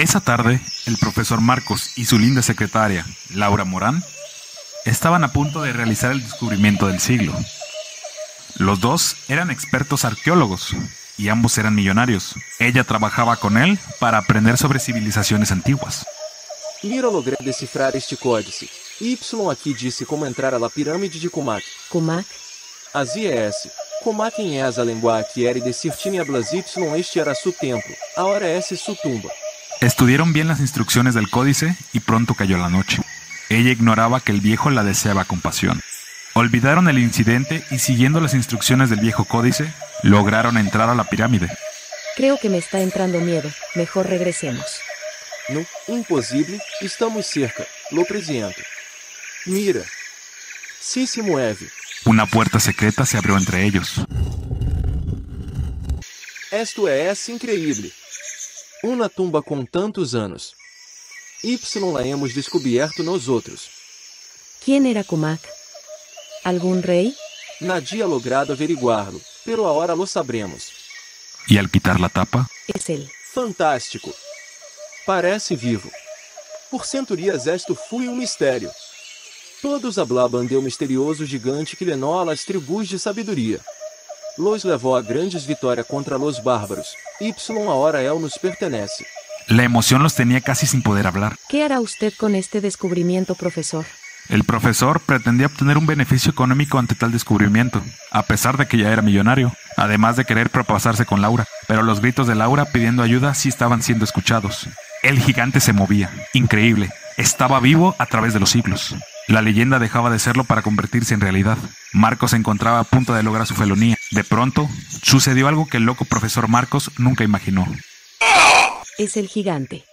Esa tarde, el profesor Marcos y su linda secretaria, Laura Morán, estaban a punto de realizar el descubrimiento del siglo. Los dos eran expertos arqueólogos y ambos eran millonarios. Ella trabajaba con él para aprender sobre civilizaciones antiguas. Mira logré decifrar este códice. Y aqui disse como entrar a la pirâmide de Kumak. Kumak? Azia é S. Kumak em es a lengua que era e decir tinieblas Y este era su templo. Ahora S su tumba. Estudiaron bien las instrucciones del códice y pronto cayó la noche. Ella ignoraba que el viejo la deseaba con pasión. Olvidaron el incidente y siguiendo las instrucciones del viejo códice, lograron entrar a la pirámide. Creo que me está entrando miedo. Mejor regresemos. No, imposible. Estamos cerca. Lo presiento. Mira. Sí se mueve. Una puerta secreta se abrió entre ellos. Esto es increíble. Uma tumba com tantos anos. Y la hemos descubierto nosotros. ¿Quién era Kumak? ¿Algún rey? Nadie ha logrado averiguarlo, pero ahora lo sabremos. ¿Y al quitar la tapa? Es él. Fantástico. Parece vivo. Por centurias esto foi um mistério. Todos hablaban de um misterioso gigante que lenou as tribus de sabedoria. Los levou a grandes vitórias contra los bárbaros. Y ahora él nos pertenece. La emoción los tenía casi sin poder hablar. ¿Qué hará usted con este descubrimiento, profesor? El profesor pretendía obtener un beneficio económico ante tal descubrimiento, a pesar de que ya era millonario, además de querer propasarse con Laura, pero los gritos de Laura pidiendo ayuda sí estaban siendo escuchados. El gigante se movía, increíble, estaba vivo a través de los siglos. La leyenda dejaba de serlo para convertirse en realidad. Marcos se encontraba a punto de lograr su felonía. De pronto, sucedió algo que el loco profesor Marcos nunca imaginó. Es el gigante.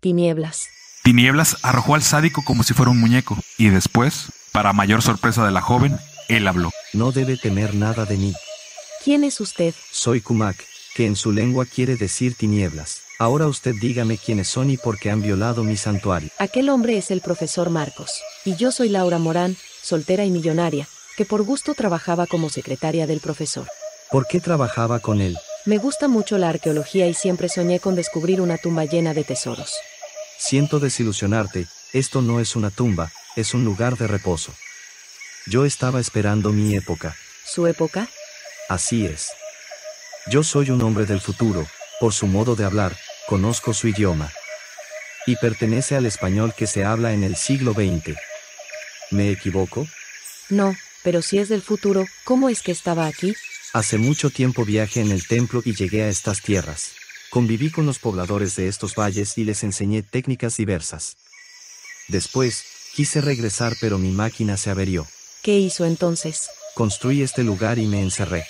Tinieblas. Tinieblas arrojó al sádico como si fuera un muñeco, y después, para mayor sorpresa de la joven, él habló. No debe temer nada de mí. ¿Quién es usted? Soy Kumak, que en su lengua quiere decir tinieblas. Ahora usted dígame quiénes son y por qué han violado mi santuario. Aquel hombre es el profesor Marcos, y yo soy Laura Morán, soltera y millonaria, que por gusto trabajaba como secretaria del profesor. ¿Por qué trabajaba con él? Me gusta mucho la arqueología y siempre soñé con descubrir una tumba llena de tesoros. Siento desilusionarte, esto no es una tumba, es un lugar de reposo. Yo estaba esperando mi época. ¿Su época? Así es. Yo soy un hombre del futuro, por su modo de hablar, conozco su idioma. Y pertenece al español que se habla en el siglo XX. ¿Me equivoco? No, pero si es del futuro, ¿cómo es que estaba aquí? Hace mucho tiempo viajé en el templo y llegué a estas tierras. Conviví con los pobladores de estos valles y les enseñé técnicas diversas. Después, quise regresar pero mi máquina se averió. ¿Qué hizo entonces? Construí este lugar y me encerré.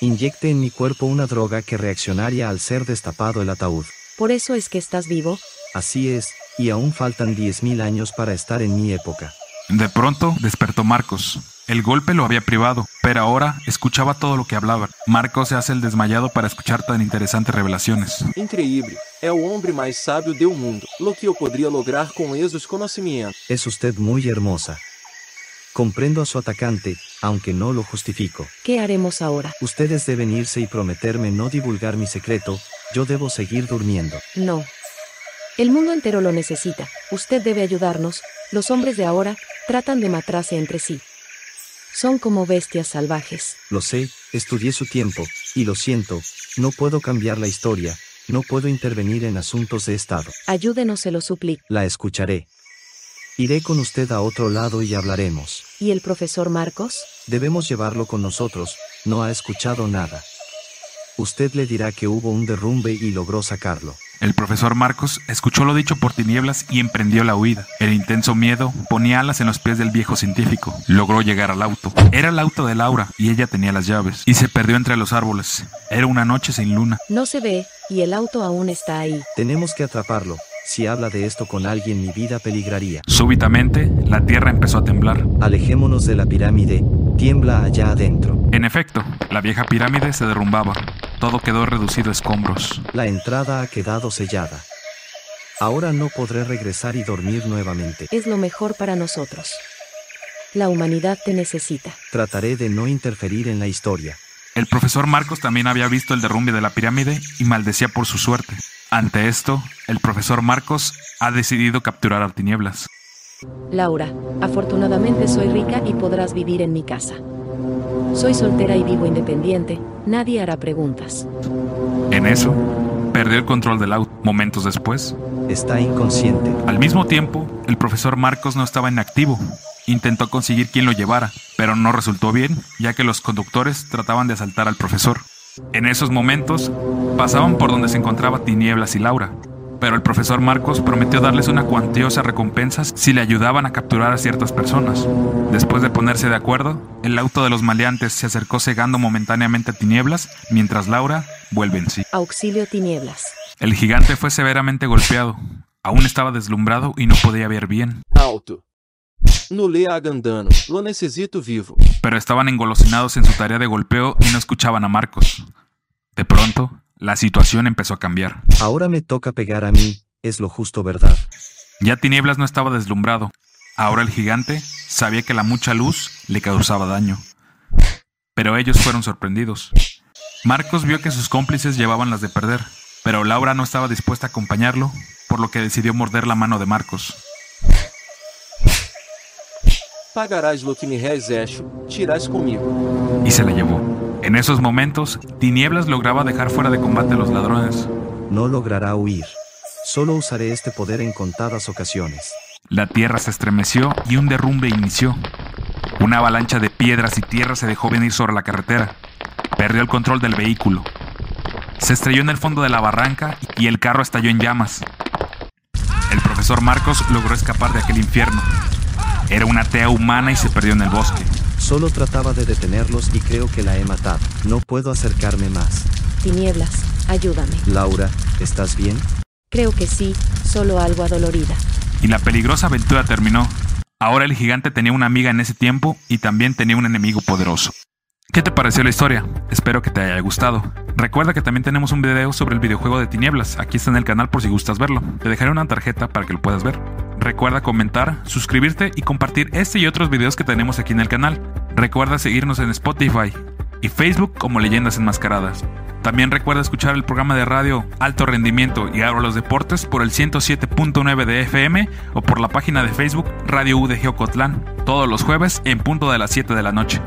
Inyecté en mi cuerpo una droga que reaccionaría al ser destapado el ataúd. ¿Por eso es que estás vivo? Así es, y aún faltan 10.000 años para estar en mi época. De pronto despertó Marcos. El golpe lo había privado, pero ahora escuchaba todo lo que hablaban. Marcos se hace el desmayado para escuchar tan interesantes revelaciones. Increíble. Es el hombre más sabio del mundo. Lo que yo podría lograr con esos conocimientos. Es usted muy hermosa. Comprendo a su atacante, aunque no lo justifico. ¿Qué haremos ahora? Ustedes deben irse y prometerme no divulgar mi secreto. Yo debo seguir durmiendo. No. El mundo entero lo necesita. Usted debe ayudarnos. Los hombres de ahora tratan de matarse entre sí. Son como bestias salvajes. Lo sé, estudié su tiempo, y lo siento, no puedo cambiar la historia, no puedo intervenir en asuntos de Estado. Ayúdenos, se lo suplico. La escucharé. Iré con usted a otro lado y hablaremos. ¿Y el profesor Marcos? Debemos llevarlo con nosotros, no ha escuchado nada. Usted le dirá que hubo un derrumbe y logró sacarlo. El profesor Marcos escuchó lo dicho por tinieblas y emprendió la huida. El intenso miedo ponía alas en los pies del viejo científico. Logró llegar al auto. Era el auto de Laura y ella tenía las llaves. Y se perdió entre los árboles. Era una noche sin luna. No se ve, y el auto aún está ahí. Tenemos que atraparlo. Si habla de esto con alguien mi vida peligraría. Súbitamente, la tierra empezó a temblar. Alejémonos de la pirámide, tiembla allá adentro. En efecto, la vieja pirámide se derrumbaba. Todo quedó reducido a escombros. La entrada ha quedado sellada. Ahora no podré regresar y dormir nuevamente. Es lo mejor para nosotros. La humanidad te necesita. Trataré de no interferir en la historia. El profesor Marcos también había visto el derrumbe de la pirámide y maldecía por su suerte. Ante esto, el profesor Marcos ha decidido capturar a Tinieblas. Laura, afortunadamente soy rica y podrás vivir en mi casa. Soy soltera y vivo independiente, nadie hará preguntas. En eso, perdió el control del auto. Momentos después, Está inconsciente. al mismo tiempo, el profesor Marcos no estaba inactivo. Intentó conseguir quien lo llevara, pero no resultó bien, ya que los conductores trataban de asaltar al profesor. En esos momentos, pasaban por donde se encontraba Tinieblas y Laura, pero el profesor Marcos prometió darles una cuantiosa recompensa si le ayudaban a capturar a ciertas personas. Después de ponerse de acuerdo, el auto de los maleantes se acercó cegando momentáneamente a Tinieblas, mientras Laura vuelve en sí. Auxilio tinieblas. El gigante fue severamente golpeado. Aún estaba deslumbrado y no podía ver bien, Alto. No le hagan dano, lo necesito vivo. pero estaban engolosinados en su tarea de golpeo y no escuchaban a Marcos. De pronto, la situación empezó a cambiar. Ahora me toca pegar a mí, es lo justo, ¿verdad? Ya Tinieblas no estaba deslumbrado. Ahora el gigante sabía que la mucha luz le causaba daño. Pero ellos fueron sorprendidos. Marcos vio que sus cómplices llevaban las de perder, pero Laura no estaba dispuesta a acompañarlo, por lo que decidió morder la mano de Marcos. Pagarás lo que me rezecho, tirás comigo. y se la llevó. En esos momentos, Tinieblas lograba dejar fuera de combate a los ladrones. No logrará huir. Solo usaré este poder en contadas ocasiones. La tierra se estremeció y un derrumbe inició. Una avalancha de piedras y tierra se dejó venir sobre la carretera. Perdió el control del vehículo. Se estrelló en el fondo de la barranca y el carro estalló en llamas. El profesor Marcos logró escapar de aquel infierno. Era una tea humana y se perdió en el bosque. Solo trataba de detenerlos y creo que la he matado. No puedo acercarme más. Tinieblas, ayúdame. Laura, ¿estás bien? Creo que sí, solo algo adolorida. Y la peligrosa aventura terminó. Ahora el gigante tenía una amiga en ese tiempo y también tenía un enemigo poderoso. ¿Qué te pareció la historia? Espero que te haya gustado. Recuerda que también tenemos un video sobre el videojuego de Tinieblas. Aquí está en el canal por si gustas verlo. Te dejaré una tarjeta para que lo puedas ver. Recuerda comentar, suscribirte y compartir este y otros videos que tenemos aquí en el canal. Recuerda seguirnos en Spotify y Facebook como Leyendas Enmascaradas. También recuerda escuchar el programa de radio Alto Rendimiento y Ahora los Deportes por el 107.9 de FM o por la página de Facebook Radio UDG Ocotlán, todos los jueves en punto de las 7 de la noche.